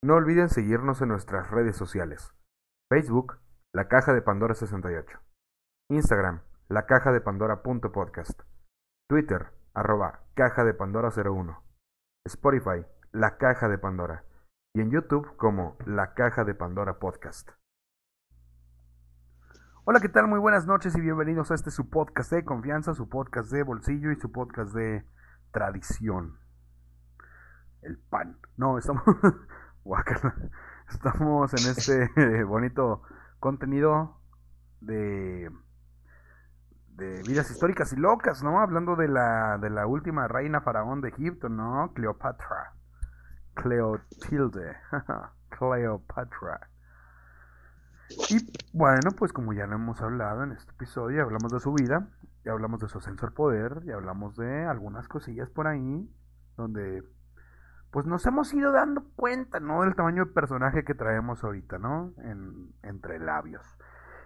No olviden seguirnos en nuestras redes sociales. Facebook, La Caja de Pandora 68. Instagram, La Caja de Pandora.podcast. Twitter, arroba Caja de Pandora 01. Spotify, La Caja de Pandora. Y en YouTube como La Caja de Pandora Podcast. Hola, ¿qué tal? Muy buenas noches y bienvenidos a este su podcast de confianza, su podcast de bolsillo y su podcast de tradición. El pan. No, estamos... Estamos en este bonito contenido de de vidas históricas y locas, ¿no? Hablando de la de la última reina faraón de Egipto, ¿no? Cleopatra. Cleotilde. Cleopatra. Y bueno, pues como ya lo hemos hablado en este episodio, hablamos de su vida, ya hablamos de su ascenso al poder, y hablamos de algunas cosillas por ahí donde pues nos hemos ido dando cuenta, ¿no? Del tamaño del personaje que traemos ahorita, ¿no? En, entre labios.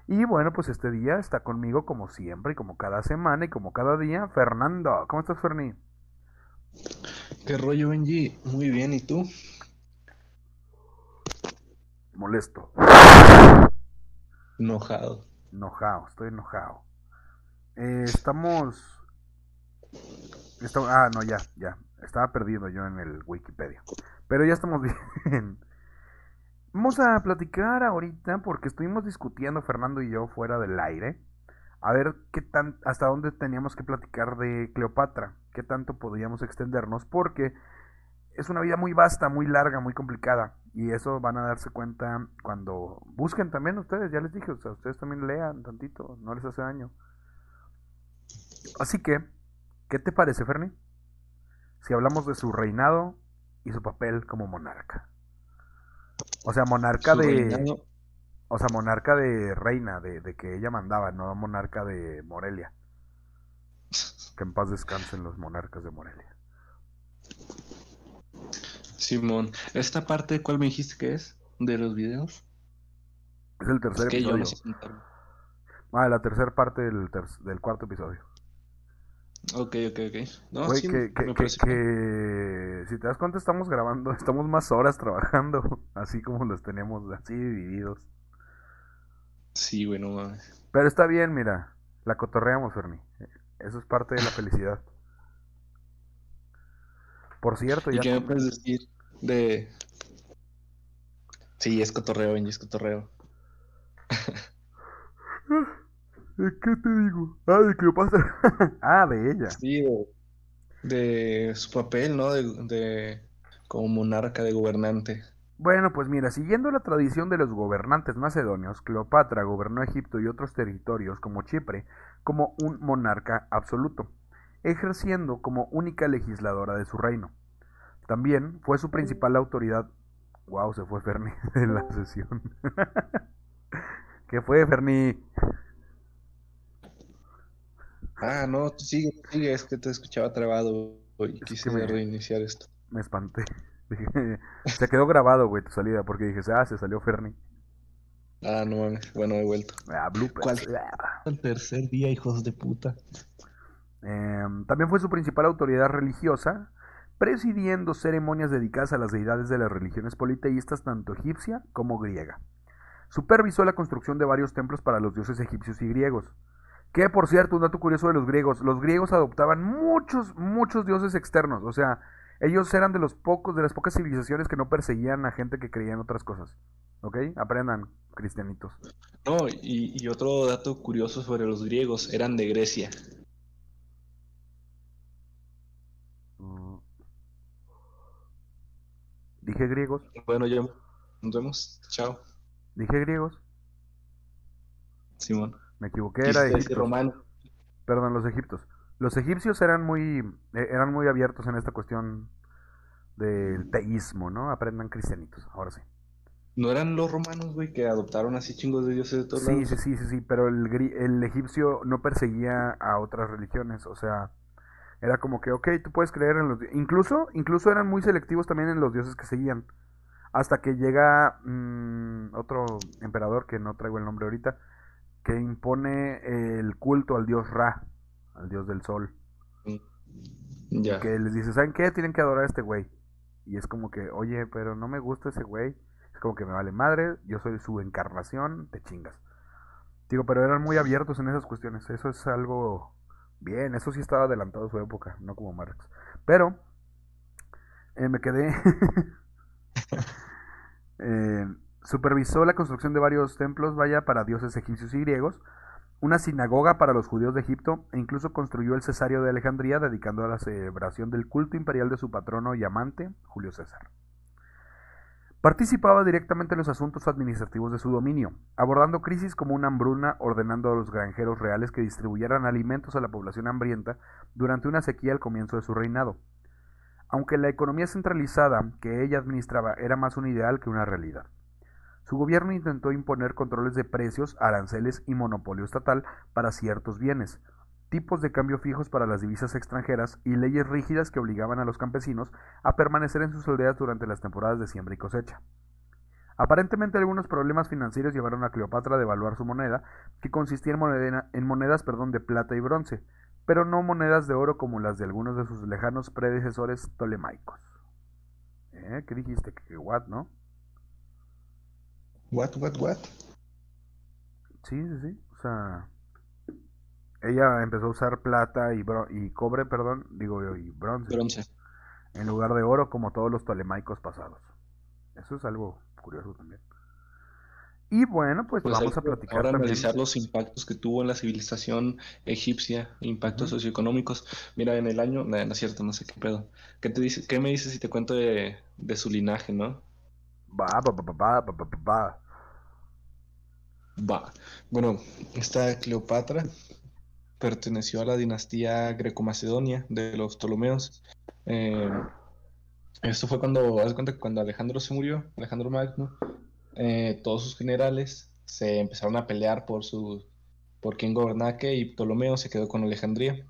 Y bueno, pues este día está conmigo como siempre y como cada semana y como cada día, Fernando. ¿Cómo estás, Ferni? ¿Qué rollo, Benji? Muy bien, ¿y tú? Molesto. Enojado. Enojado, estoy enojado. Eh, estamos... Ah, no, ya, ya. Estaba perdido yo en el Wikipedia. Pero ya estamos bien. Vamos a platicar ahorita porque estuvimos discutiendo Fernando y yo fuera del aire. A ver qué tan hasta dónde teníamos que platicar de Cleopatra, qué tanto podríamos extendernos porque es una vida muy vasta, muy larga, muy complicada y eso van a darse cuenta cuando busquen también ustedes, ya les dije, o sea, ustedes también lean tantito, no les hace daño. Así que, ¿qué te parece, Ferni? Si hablamos de su reinado y su papel como monarca. O sea, monarca de... O sea, monarca de reina, de, de, que ella mandaba, no monarca de Morelia. Que en paz descansen los monarcas de Morelia. Simón, ¿esta parte cuál me dijiste que es? ¿De los videos? Es el tercer episodio. ah, la tercera parte del, del cuarto episodio. Ok, ok, ok. No, Güey, que, que, que, si te das cuenta estamos grabando, estamos más horas trabajando, así como los tenemos así divididos. Sí, bueno, Pero está bien, mira, la cotorreamos, Ferni. Eso es parte de la felicidad. Por cierto, ¿Y qué me puedes decir de... Sí, es cotorreo, Benji, es cotorreo. ¿Qué te digo? Ah, de Cleopatra. ah, de ella. Sí, de, su papel, ¿no? De, como monarca, de gobernante. Bueno, pues mira, siguiendo la tradición de los gobernantes macedonios, Cleopatra gobernó Egipto y otros territorios como Chipre como un monarca absoluto, ejerciendo como única legisladora de su reino. También fue su principal autoridad. Wow, se fue Ferni de la sesión. ¿Qué fue, Ferni? Ah, no, sigue, sigue, es que te escuchaba trabado y quise reiniciar esto. Me espanté. se quedó grabado, güey, tu salida, porque dije, ah, se salió Ferni. Ah, no mames, bueno, he vuelto. Ah, ¿Cuál? El tercer día, hijos de puta. Em, también fue su principal autoridad religiosa, presidiendo ceremonias dedicadas a las deidades de las religiones politeístas, tanto egipcia como griega. Supervisó la construcción de varios templos para los dioses egipcios y griegos. Que por cierto, un dato curioso de los griegos, los griegos adoptaban muchos, muchos dioses externos, o sea, ellos eran de los pocos, de las pocas civilizaciones que no perseguían a gente que creía en otras cosas. ¿Ok? Aprendan, cristianitos. No, y, otro dato curioso sobre los griegos, eran de Grecia. Mm. Dije griegos. Bueno, ya nos vemos. Chao. Dije griegos. Simón. Me equivoqué, era Romano. Perdón, los egiptos. Los egipcios eran muy, eh, eran muy abiertos en esta cuestión del teísmo, ¿no? Aprendan cristianitos, ahora sí. ¿No eran los romanos, güey, que adoptaron así chingos de dioses de todos sí, Sí, sí, sí, sí, pero el, el egipcio no perseguía a otras religiones, o sea, era como que, ok, tú puedes creer en los... Incluso, incluso eran muy selectivos también en los dioses que seguían. Hasta que llega mm, otro emperador, que no traigo el nombre ahorita, que impone el culto al dios Ra, al dios del sol. Ya. Que les dice, ¿saben qué? Tienen que adorar a este güey. Y es como que, oye, pero no me gusta ese güey. Es como que me vale madre, yo soy su encarnación, te chingas. Digo, pero eran muy abiertos en esas cuestiones. Eso es algo bien, eso sí estaba adelantado a su época, no como Marx. Pero eh, me quedé... Eh, supervisó la construcción de varios templos, vaya, para dioses egipcios y griegos, una sinagoga para los judíos de Egipto e incluso construyó el Cesario de Alejandría dedicando a la celebración del culto imperial de su patrono y amante, Julio César. Participaba directamente en los asuntos administrativos de su dominio, abordando crisis como una hambruna, ordenando a los granjeros reales que distribuyeran alimentos a la población hambrienta durante una sequía al comienzo de su reinado. Aunque la economía centralizada que ella administraba era más un ideal que una realidad. Su gobierno intentó imponer controles de precios, aranceles y monopolio estatal para ciertos bienes, tipos de cambio fijos para las divisas extranjeras y leyes rígidas que obligaban a los campesinos a permanecer en sus aldeas durante las temporadas de siembra y cosecha. Aparentemente algunos problemas financieros llevaron a Cleopatra a devaluar su moneda, que consistía en, monedas de plata y bronce, pero no monedas de oro como las de algunos de sus lejanos predecesores tolemaicos. ¿Eh? ¿Qué dijiste? ¿Que what, no? What, what, what? Sí, sí, sí. O sea, ella empezó a usar plata y, y cobre, perdón, digo, y bronce, bronce. En lugar de oro, como todos los tolemaicos pasados. Eso es algo curioso también. Y bueno, pues, pues vamos a platicar. Ahora analizar los impactos que tuvo en la civilización egipcia, impactos socioeconómicos. Mira, en el año, no, es cierto, no sé qué pedo. ¿Qué, te dice, qué me dices si te cuento de, de su linaje, no? Va, va, va, va, va, va, va. Va. Bueno, está Cleopatra, perteneció a la dinastía greco-macedonia de los Ptolomeos. Eh, esto fue cuando, cuenta que cuando Alejandro se murió, Alejandro Magno, eh, todos sus generales se empezaron a pelear por su, por quién gobernaba qué, y Ptolomeo se quedó con Alejandría.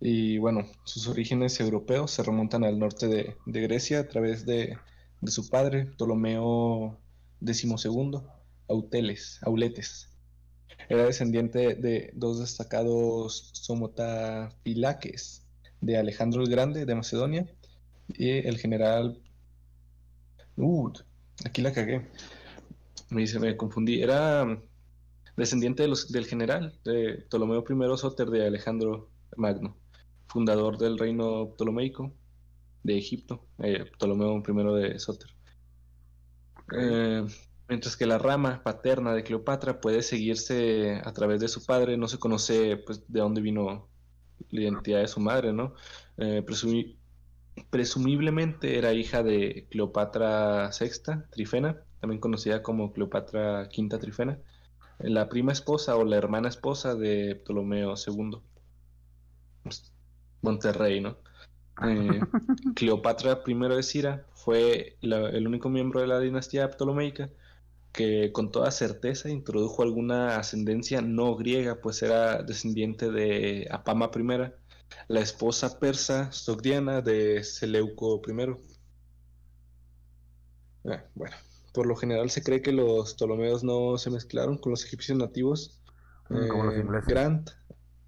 Y bueno, sus orígenes europeos se remontan al norte de, Grecia a través de, de, su padre, Ptolomeo XII, Auteles, Auletes. Era descendiente de dos destacados somotapilaques de Alejandro el Grande de Macedonia y el general. Uh, aquí la cagué. Me dice, me confundí. Era descendiente de los, del general de Ptolomeo I Soter de Alejandro Magno, fundador del reino ptolomeico de Egipto, eh, Ptolomeo I de Soter. Eh, mientras que la rama paterna de Cleopatra puede seguirse a través de su padre, no se conoce pues, de dónde vino la identidad de su madre, ¿no? Eh, presumiblemente era hija de Cleopatra VI Trifena, también conocida como Cleopatra V Trifena, la prima esposa o la hermana esposa de Ptolomeo II. Pues, Monterrey, ¿no? Eh, Cleopatra I de Cira fue el único miembro de la dinastía ptolomeica que con toda certeza introdujo alguna ascendencia no griega, pues era descendiente de Apama I, la esposa persa sogdiana de Seleuco I. Ah, bueno, por lo general se cree que los Ptolomeos no se mezclaron con los egipcios nativos. Mm, como los eh. Grant,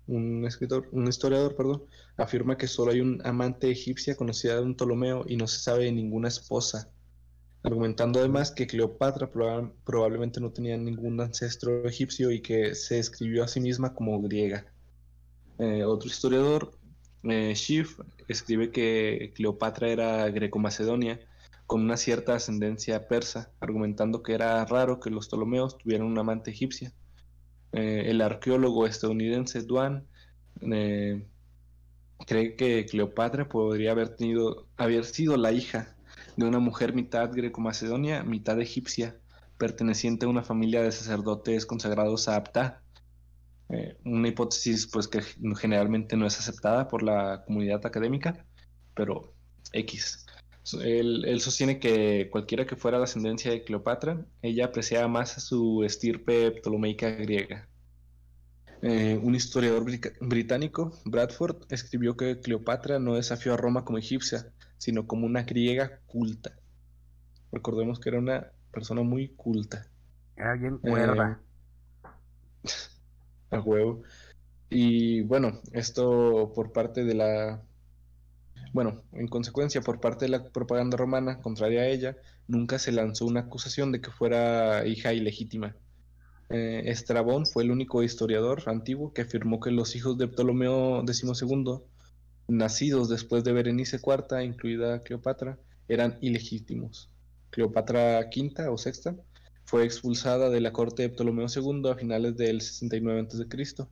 un escritor, un historiador, perdón, afirma que solo hay un amante egipcia conocida de un Ptolomeo y no se sabe de ninguna esposa argumentando además que Cleopatra probablemente no tenía ningún ancestro egipcio y que se describió a sí misma como griega. Eh, otro historiador, eh, Schiff, escribe que Cleopatra era greco-macedonia con una cierta ascendencia persa, argumentando que era raro que los Ptolomeos tuvieran una amante egipcia. Eh, el arqueólogo estadounidense Duan eh, cree que Cleopatra podría haber, tenido, haber sido la hija de una mujer mitad greco-macedonia, mitad egipcia, perteneciente a una familia de sacerdotes consagrados a Apta. Eh, una hipótesis pues que generalmente no es aceptada por la comunidad académica, pero X. Él, sostiene que cualquiera que fuera la ascendencia de Cleopatra, ella apreciaba más a su estirpe ptolomeica griega. Eh, un historiador británico, Bradford, escribió que Cleopatra no desafió a Roma como egipcia, sino como una griega culta. Recordemos que era una persona muy culta. Era bien cuerda. Eh, a huevo. Y bueno, esto por parte de la Bueno, en consecuencia, por parte de la propaganda romana, contraria a ella, nunca se lanzó una acusación de que fuera hija ilegítima. Eh, Estrabón fue el único historiador antiguo que afirmó que los hijos de Ptolomeo XII, nacidos después de Berenice IV, incluida Cleopatra, eran ilegítimos. Cleopatra V o VI fue expulsada de la corte de Ptolomeo II a finales del 69 a.C.,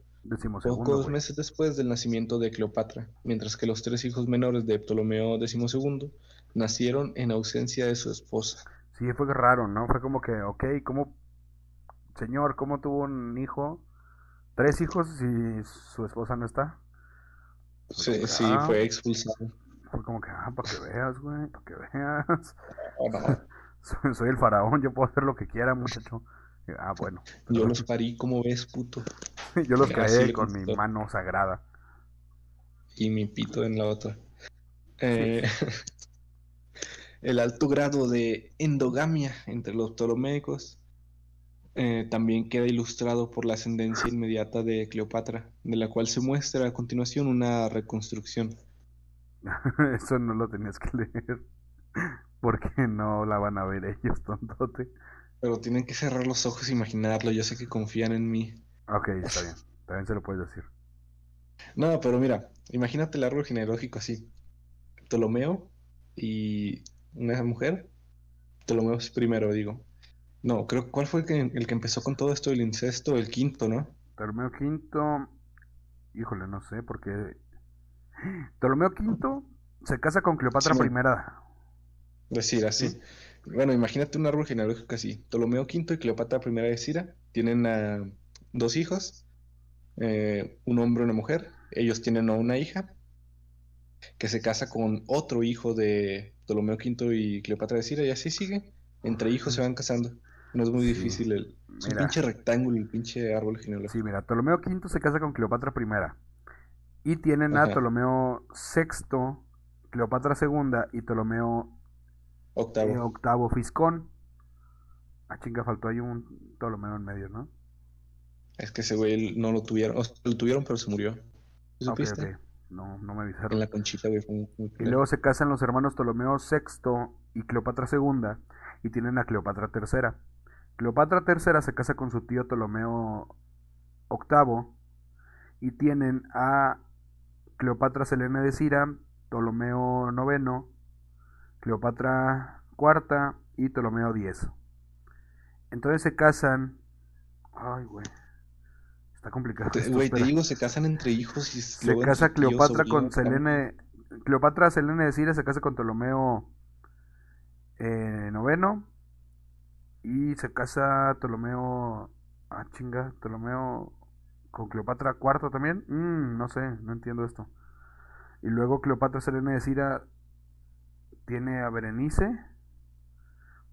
pocos meses después del nacimiento de Cleopatra, mientras que los tres hijos menores de Ptolomeo XII nacieron en ausencia de su esposa. Sí, fue raro, ¿no? Fue como que, ok, ¿cómo, señor, cómo tuvo un hijo? Tres hijos y su esposa no está. Sí, sí, ah, fue expulsado. Fue como que, ah, para que veas, güey, para que veas. soy, el faraón, yo puedo hacer lo que quiera, muchacho. Ah, bueno. Yo los parí como ves, puto. yo los creé con mi mano sagrada. Y mi pito en la otra. Eh, el alto grado de endogamia entre los ptolomeicos eh, también queda ilustrado por la ascendencia inmediata de Cleopatra, de la cual se muestra a continuación una reconstrucción. Eso no lo tenías que leer. Porque no la van a ver ellos, tontote. Pero tienen que cerrar los ojos e imaginarlo. Yo sé que confían en mí. Ok, está bien. También se lo puedes decir. No, pero mira, imagínate el árbol genealógico así. Ptolomeo y una mujer. Ptolomeo es primero, digo. No, creo, ¿cuál fue el que, el que empezó con todo esto del incesto? El quinto, ¿no? Ptolomeo quinto, híjole, no sé, porque Ptolomeo quinto se casa con Cleopatra primera. Decir así. Bueno, imagínate un árbol genealógico así. Ptolomeo V y Cleopatra I de Cira tienen dos hijos, eh, un hombre y una mujer. Ellos tienen a una hija que se casa con otro hijo de Ptolomeo V y Cleopatra de Cira y así sigue. Entre hijos se van casando. No es muy difícil el pinche rectángulo, el pinche árbol genealógico. Sí, mira, Ptolomeo V se casa con Cleopatra I y tienen a Ptolomeo VI, Cleopatra II y Ptolomeo Octavo. Eh, octavo Fiscón. Ah, chinga, faltó ahí un Ptolomeo en medio, ¿no? Es que ese güey no lo tuvieron. O lo tuvieron, pero se murió. ¿Supiste? No, no me avisaron. En la conchita, güey. y luego se casan los hermanos Ptolomeo VI y Cleopatra II y tienen a Cleopatra III. Cleopatra III se casa con su tío Ptolomeo VIII y tienen a Cleopatra Selene de Cira, Ptolomeo IX Cleopatra IV y Ptolomeo X. Entonces se casan. Ay, güey. Está complicado. Güey, te digo, se casan entre hijos y se casa Cleopatra con Selene. Cleopatra Selene de Siria se casa con Ptolomeo eh, noveno. Y se casa Ptolomeo. Ah, chinga. Ptolomeo con Cleopatra cuarto también. Mm, no sé, no entiendo esto. Y luego Cleopatra Selene de Siria tiene a Berenice.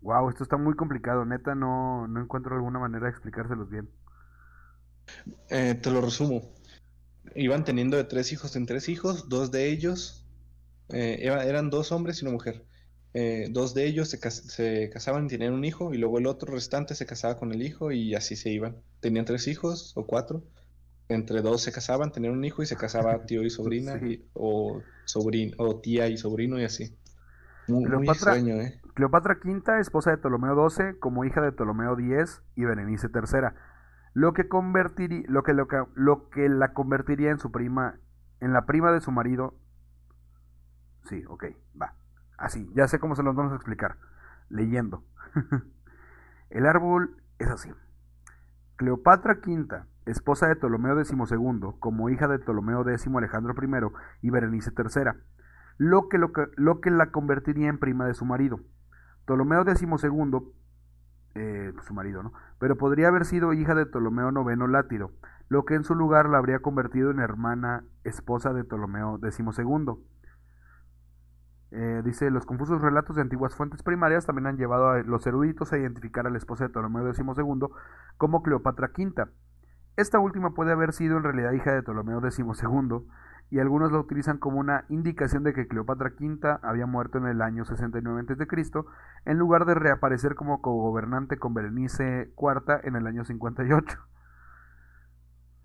Wow, esto está muy complicado. Neta, no, no encuentro alguna manera de explicárselos bien. Eh, te lo resumo. Iban teniendo de tres hijos en tres hijos. Dos de ellos eh, eran dos hombres y una mujer. Eh, dos de ellos se, se, casaban y tenían un hijo, y luego el otro restante se casaba con el hijo y así se iban. Tenían tres hijos o cuatro. Entre dos se casaban, tenían un hijo y se casaba tío y sobrina, o, sobrin, o tía y sobrino y así. Cleopatra, ¿eh? Cleopatra V, esposa de Ptolomeo XII, como hija de Ptolomeo X y Berenice III, lo que, convertiría, lo, que, lo, que, lo que la convertiría en su prima, en la prima de su marido. Sí, ok, va. Así, ya sé cómo se los vamos a explicar. Leyendo. El árbol es así. Cleopatra V, esposa de Ptolomeo XII, como hija de Ptolomeo X Alejandro I y Berenice III lo que, lo que, la convertiría en prima de su marido. Ptolomeo XII, eh, su marido, ¿no? Pero podría haber sido hija de Ptolomeo IX Látiro, lo que en su lugar la habría convertido en hermana esposa de Ptolomeo XII. Eh, dice, los confusos relatos de antiguas fuentes primarias también han llevado a los eruditos a identificar a la esposa de Ptolomeo XII como Cleopatra V. Esta última puede haber sido en realidad hija de Ptolomeo XII, y algunos lo utilizan como una indicación de que Cleopatra V había muerto en el año 69 a.C., en lugar de reaparecer como cogobernante con Berenice IV en el año 58.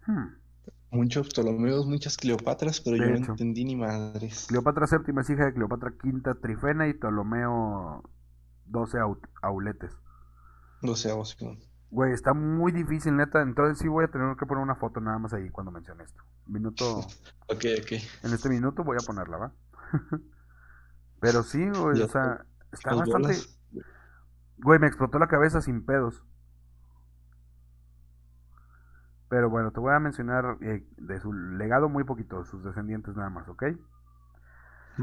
Hmm. Muchos Ptolomeos, muchas Cleopatras, pero De yo hecho. no entendí ni madres. Cleopatra VII es hija de Cleopatra V Trifena y Ptolomeo 12 Au- Auletes. No sé, vos, Simón. Güey, está muy difícil, neta. Entonces sí voy a tener que poner una foto nada más ahí cuando mencione esto. Minuto. Ok, ok. En este minuto voy a ponerla, ¿va? Pero sí, güey, Ya o sea, está bastante. bolas. Güey, me explotó la cabeza sin pedos. Pero bueno, te voy a mencionar eh, de su legado muy poquito, sus descendientes nada más, ¿ok?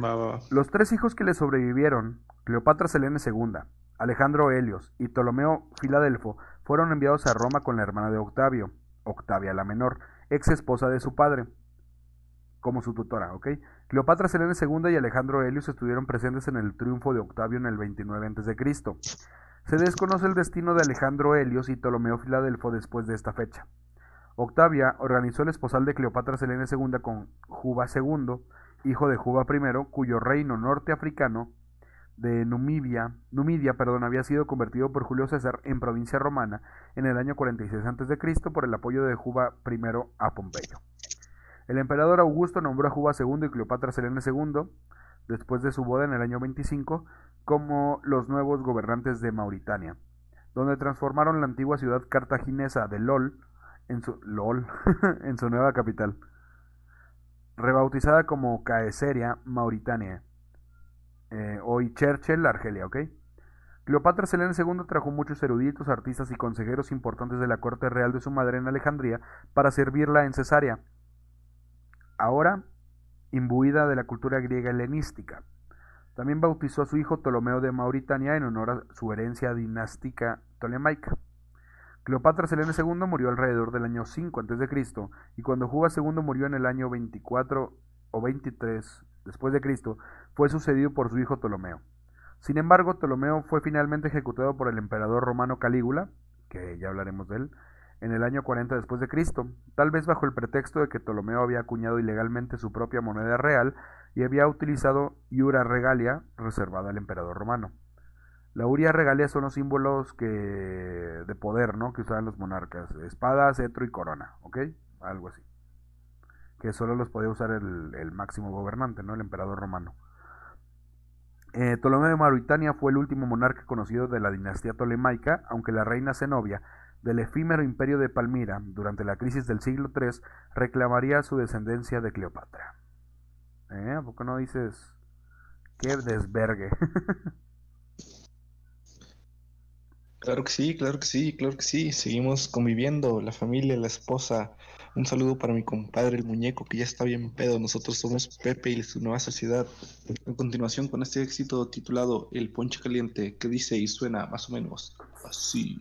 Va, va, va. Los tres hijos que le sobrevivieron, Cleopatra Selene II, Alejandro Helios y Ptolomeo Filadelfo, fueron enviados a Roma con la hermana de Octavio, Octavia la menor, ex esposa de su padre, como su tutora, ¿ok? Cleopatra Selene II y Alejandro Helios estuvieron presentes en el triunfo de Octavio en el 29 a.C. Se desconoce el destino de Alejandro Helios y Ptolomeo Filadelfo después de esta fecha. Octavia organizó el esposal de Cleopatra Selene II con Juba II, hijo de Juba I, cuyo reino norteafricano de Numidia, Numidia perdón, había sido convertido por Julio César en provincia romana en el año 46 a.C. por el apoyo de Juba I a Pompeyo. El emperador Augusto nombró a Juba II y Cleopatra Selene II, después de su boda en el año 25, como los nuevos gobernantes de Mauritania, donde transformaron la antigua ciudad cartaginesa de Lol en su, LOL, en su nueva capital, rebautizada como Caeseria, Mauritania, eh, hoy Churchill, Argelia, ¿ok? Cleopatra Selene II trajo muchos eruditos, artistas y consejeros importantes de la corte real de su madre en Alejandría para servirla en Cesarea, ahora imbuida de la cultura griega helenística. También bautizó a su hijo Ptolomeo de Mauritania en honor a su herencia dinástica tolemaica. Cleopatra Selene II murió alrededor del año 5 a.C. y cuando Juba II murió en el año 24 o 23 después de Cristo, fue sucedido por su hijo Ptolomeo. Sin embargo, Ptolomeo fue finalmente ejecutado por el emperador romano Calígula, que ya hablaremos de él, en el año 40 después de Cristo, tal vez bajo el pretexto de que Ptolomeo había acuñado ilegalmente su propia moneda real y había utilizado iura regalia reservada al emperador romano. La uria regalia son los símbolos que de poder, ¿no? Que usaban los monarcas, espada, cetro y corona, ¿ok? Algo así. Que solo los podía usar el, máximo gobernante, ¿no? El emperador romano. Eh, Ptolomeo de Mauritania fue el último monarca conocido de la dinastía tolemaica, aunque la reina Zenobia del efímero imperio de Palmira, durante la crisis del siglo III, reclamaría su descendencia de Cleopatra. ¿Eh? ¿A poco no dices? ¡Qué desvergue! Claro que sí, claro que sí, claro que sí. Seguimos conviviendo, la familia, la esposa. Un saludo para mi compadre el muñeco que ya está bien pedo. Nosotros somos Pepe y su nueva sociedad. A continuación con este éxito titulado El Ponche Caliente, que dice y suena más o menos así.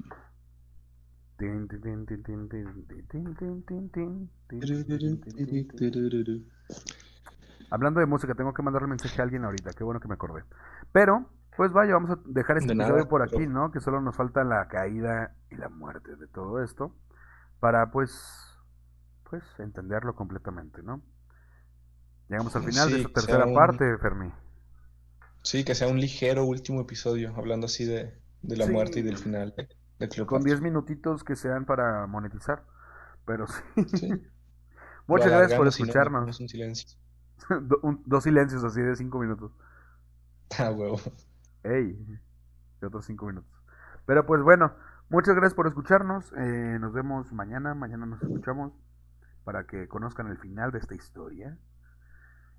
Hablando de música, tengo que mandarle mensaje a alguien ahorita, qué bueno que me acordé. Pero pues vaya, vamos a dejar este De nada, episodio por pero- aquí, ¿no? Que solo nos falta la caída y la muerte de todo esto. Para, pues, pues, entenderlo completamente, ¿no? Llegamos al final de esta tercera un- parte, Fermi. Sí, que sea un ligero último episodio, hablando así de, de la Sí. muerte y del final de, de Con Cleopatra. 10 minutitos que sean para monetizar. Pero sí. Sí. Muchas Lo gracias por no, escucharnos. es un silencio. Do- un- dos silencios así de 5 minutos. Ah, huevo. Ey, de otros 5 minutos. Pero pues bueno, muchas gracias por escucharnos. eh, nos vemos mañana. Mañana nos escuchamos para que conozcan el final de esta historia.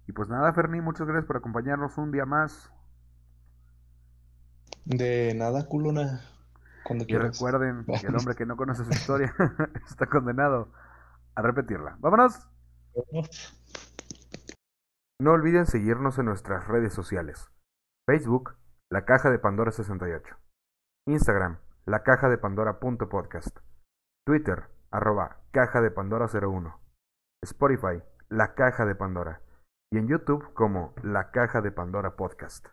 Y pues nada, Ferni, muchas gracias por acompañarnos un día más. De nada, culona. Cuando Y quieras. recuerden que el hombre que no conoce su historia está condenado a repetirla. ¡Vámonos! No olviden seguirnos en nuestras redes sociales. Facebook, La Caja de Pandora 68. Instagram, La Caja de Pandora.podcast. Twitter, arroba Caja de Pandora 01. Spotify, La Caja de Pandora. Y en YouTube como La Caja de Pandora Podcast.